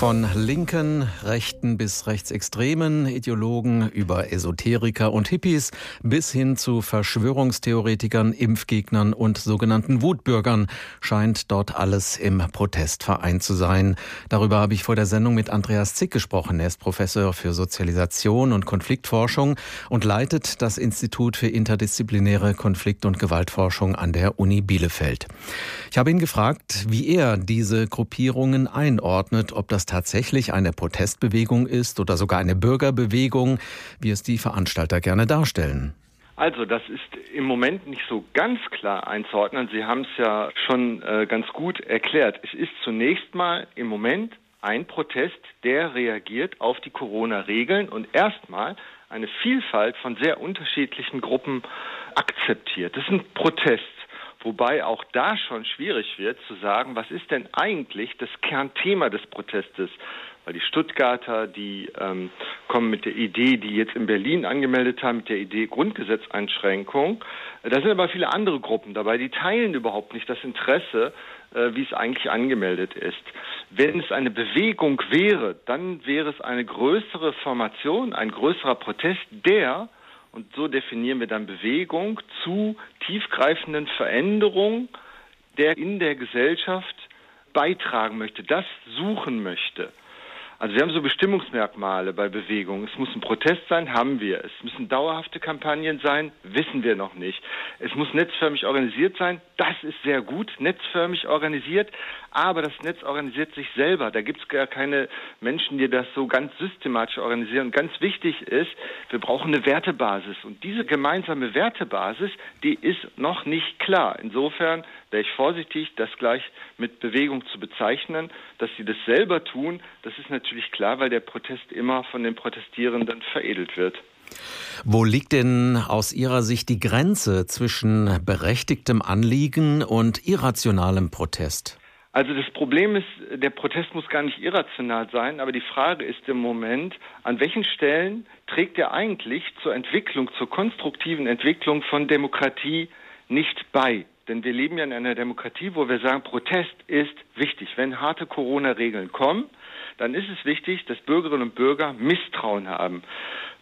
Von linken, rechten bis rechtsextremen Ideologen über Esoteriker und Hippies bis hin zu Verschwörungstheoretikern, Impfgegnern und sogenannten Wutbürgern scheint dort alles im Protest vereint zu sein. Darüber habe ich vor der Sendung mit Andreas Zick gesprochen. Er ist Professor für Sozialisation und Konfliktforschung und leitet das Institut für interdisziplinäre Konflikt- und Gewaltforschung an der Uni Bielefeld. Ich habe ihn gefragt, wie er diese Gruppierungen einordnet, ob das tatsächlich eine Protestbewegung ist oder sogar eine Bürgerbewegung, wie es die Veranstalter gerne darstellen. Also, das ist im Moment nicht so ganz klar einzuordnen. Sie haben es ja schon äh, ganz gut erklärt. Es ist zunächst mal im Moment ein Protest, der reagiert auf die Corona-Regeln und erstmal eine Vielfalt von sehr unterschiedlichen Gruppen akzeptiert. Das ist ein Protest. Wobei auch da schon schwierig wird zu sagen, was ist denn eigentlich das Kernthema des Protestes? Weil die Stuttgarter, die ähm, kommen mit der Idee, die jetzt in Berlin angemeldet haben, mit der Idee Grundgesetzeinschränkung. Da sind aber viele andere Gruppen dabei, die teilen überhaupt nicht das Interesse, äh, wie es eigentlich angemeldet ist. Wenn es eine Bewegung wäre, dann wäre es eine größere Formation, ein größerer Protest, der und so definieren wir dann Bewegung zu tiefgreifenden Veränderungen, der in der Gesellschaft beitragen möchte, das suchen möchte. Also wir haben so Bestimmungsmerkmale bei Bewegungen. Es muss ein Protest sein, haben wir. Es müssen dauerhafte Kampagnen sein, wissen wir noch nicht. Es muss netzförmig organisiert sein, das ist sehr gut, netzförmig organisiert, aber das Netz organisiert sich selber. Da gibt es gar keine Menschen, die das so ganz systematisch organisieren. Ganz wichtig ist, wir brauchen eine Wertebasis. Und diese gemeinsame Wertebasis, die ist noch nicht klar. Insofern wäre ich vorsichtig, das gleich mit Bewegung zu bezeichnen. Dass sie das selber tun, das ist natürlich klar, weil der Protest immer von den Protestierenden veredelt wird. Wo liegt denn aus Ihrer Sicht die Grenze zwischen berechtigtem Anliegen und irrationalem Protest? Also das Problem ist, der Protest muss gar nicht irrational sein, aber die Frage ist im Moment, an welchen Stellen trägt er eigentlich zur Entwicklung, zur konstruktiven Entwicklung von Demokratie nicht bei? Denn wir leben ja in einer Demokratie, wo wir sagen, Protest ist wichtig. Wenn harte Corona-Regeln kommen, dann ist es wichtig, dass Bürgerinnen und Bürger Misstrauen haben.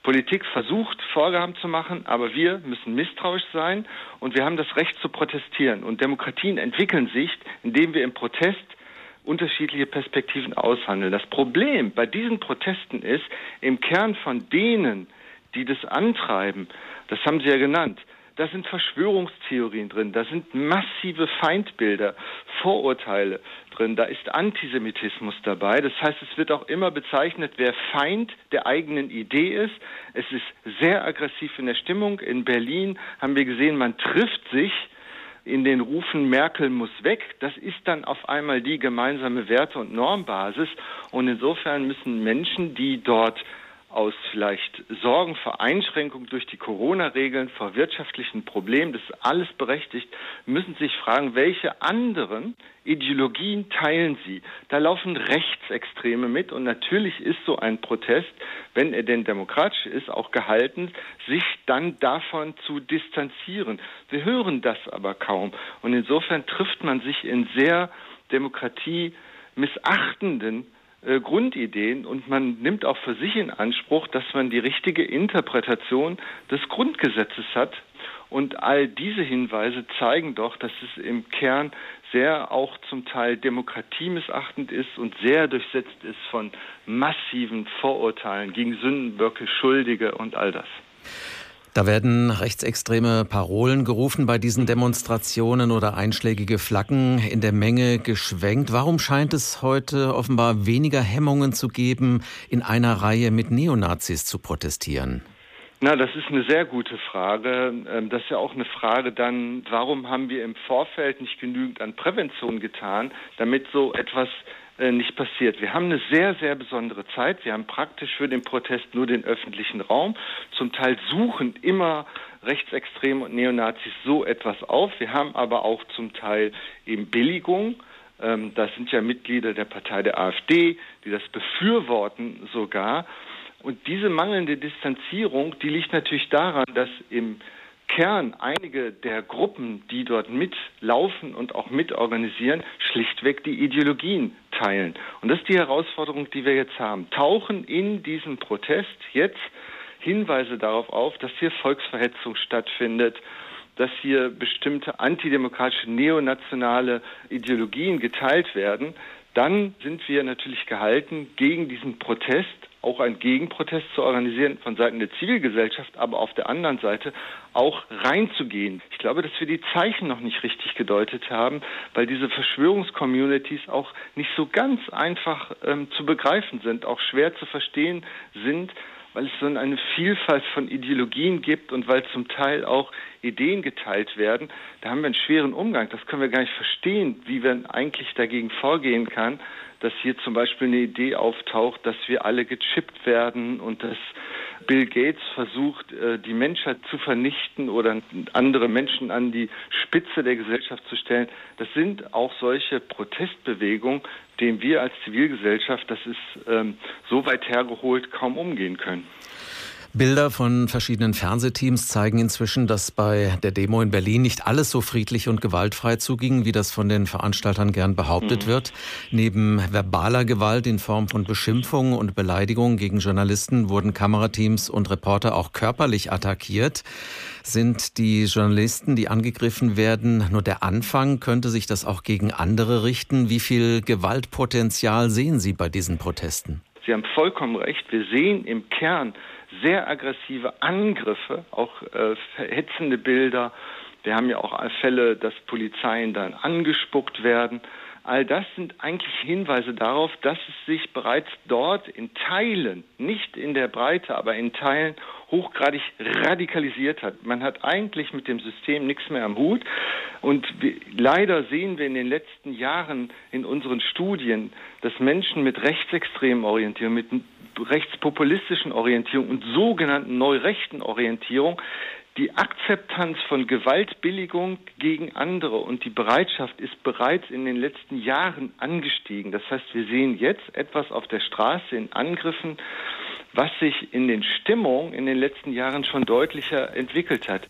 Politik versucht, Vorgaben zu machen, aber wir müssen misstrauisch sein und wir haben das Recht zu protestieren. Und Demokratien entwickeln sich, indem wir im Protest unterschiedliche Perspektiven aushandeln. Das Problem bei diesen Protesten ist, im Kern von denen, die das antreiben, das haben Sie ja genannt, da sind Verschwörungstheorien drin, da sind massive Feindbilder, Vorurteile drin, da ist Antisemitismus dabei. Das heißt, es wird auch immer bezeichnet, wer Feind der eigenen Idee ist. Es ist sehr aggressiv in der Stimmung. In Berlin haben wir gesehen, man trifft sich in den Rufen Merkel muss weg, das ist dann auf einmal die gemeinsame Werte- und Normbasis. Und insofern müssen Menschen, die dort aus vielleicht Sorgen vor Einschränkungen durch die Corona-Regeln, vor wirtschaftlichen Problemen, das ist alles berechtigt, müssen sich fragen, welche anderen Ideologien teilen sie? Da laufen Rechtsextreme mit und natürlich ist so ein Protest, wenn er denn demokratisch ist, auch gehalten, sich dann davon zu distanzieren. Wir hören das aber kaum und insofern trifft man sich in sehr demokratiemissachtenden äh, Grundideen und man nimmt auch für sich in Anspruch, dass man die richtige Interpretation des Grundgesetzes hat. Und all diese Hinweise zeigen doch, dass es im Kern sehr auch zum Teil demokratiemisachtend ist und sehr durchsetzt ist von massiven Vorurteilen gegen Sündenböcke, Schuldige und all das. Da werden rechtsextreme Parolen gerufen bei diesen Demonstrationen oder einschlägige Flaggen in der Menge geschwenkt. Warum scheint es heute offenbar weniger Hemmungen zu geben, in einer Reihe mit Neonazis zu protestieren? Na, das ist eine sehr gute Frage. Ähm, das ist ja auch eine Frage dann, warum haben wir im Vorfeld nicht genügend an Prävention getan, damit so etwas äh, nicht passiert. Wir haben eine sehr, sehr besondere Zeit. Wir haben praktisch für den Protest nur den öffentlichen Raum. Zum Teil suchen immer Rechtsextreme und Neonazis so etwas auf. Wir haben aber auch zum Teil eben Billigung. Ähm, das sind ja Mitglieder der Partei der AfD, die das befürworten sogar. Und diese mangelnde Distanzierung, die liegt natürlich daran, dass im Kern einige der Gruppen, die dort mitlaufen und auch mitorganisieren, schlichtweg die Ideologien teilen. Und das ist die Herausforderung, die wir jetzt haben. Tauchen in diesem Protest jetzt Hinweise darauf auf, dass hier Volksverhetzung stattfindet, dass hier bestimmte antidemokratische neonationale Ideologien geteilt werden, dann sind wir natürlich gehalten, gegen diesen Protest auch einen Gegenprotest zu organisieren von Seiten der Zivilgesellschaft, aber auf der anderen Seite auch reinzugehen. Ich glaube, dass wir die Zeichen noch nicht richtig gedeutet haben, weil diese Verschwörungscommunities auch nicht so ganz einfach ähm, zu begreifen sind, auch schwer zu verstehen sind, weil es so eine Vielfalt von Ideologien gibt und weil zum Teil auch Ideen geteilt werden. Da haben wir einen schweren Umgang. Das können wir gar nicht verstehen, wie man eigentlich dagegen vorgehen kann dass hier zum Beispiel eine Idee auftaucht, dass wir alle gechippt werden und dass Bill Gates versucht, äh, die Menschheit zu vernichten oder andere Menschen an die Spitze der Gesellschaft zu stellen. Das sind auch solche Protestbewegungen, denen wir als Zivilgesellschaft, das ist ähm, so weit hergeholt, kaum umgehen können. Bilder von verschiedenen Fernsehteams zeigen inzwischen, dass bei der Demo in Berlin nicht alles so friedlich und gewaltfrei zuging, wie das von den Veranstaltern gern behauptet mhm. wird. Neben verbaler Gewalt in Form von Beschimpfungen und Beleidigungen gegen Journalisten wurden Kamerateams und Reporter auch körperlich attackiert. Sind die Journalisten, die angegriffen werden, nur der Anfang? Könnte sich das auch gegen andere richten? Wie viel Gewaltpotenzial sehen Sie bei diesen Protesten? Sie haben vollkommen recht. Wir sehen im Kern sehr aggressive Angriffe, auch äh, verhetzende Bilder. Wir haben ja auch Fälle, dass Polizeien dann angespuckt werden. All das sind eigentlich Hinweise darauf, dass es sich bereits dort in Teilen, nicht in der Breite, aber in Teilen hochgradig radikalisiert hat. Man hat eigentlich mit dem System nichts mehr am Hut. Und wir, leider sehen wir in den letzten Jahren in unseren Studien, dass Menschen mit rechtsextremen Orientierung, mit rechtspopulistischen Orientierung und sogenannten neurechten Orientierung die Akzeptanz von Gewaltbilligung gegen andere und die Bereitschaft ist bereits in den letzten Jahren angestiegen. Das heißt, wir sehen jetzt etwas auf der Straße in Angriffen, was sich in den Stimmungen in den letzten Jahren schon deutlicher entwickelt hat.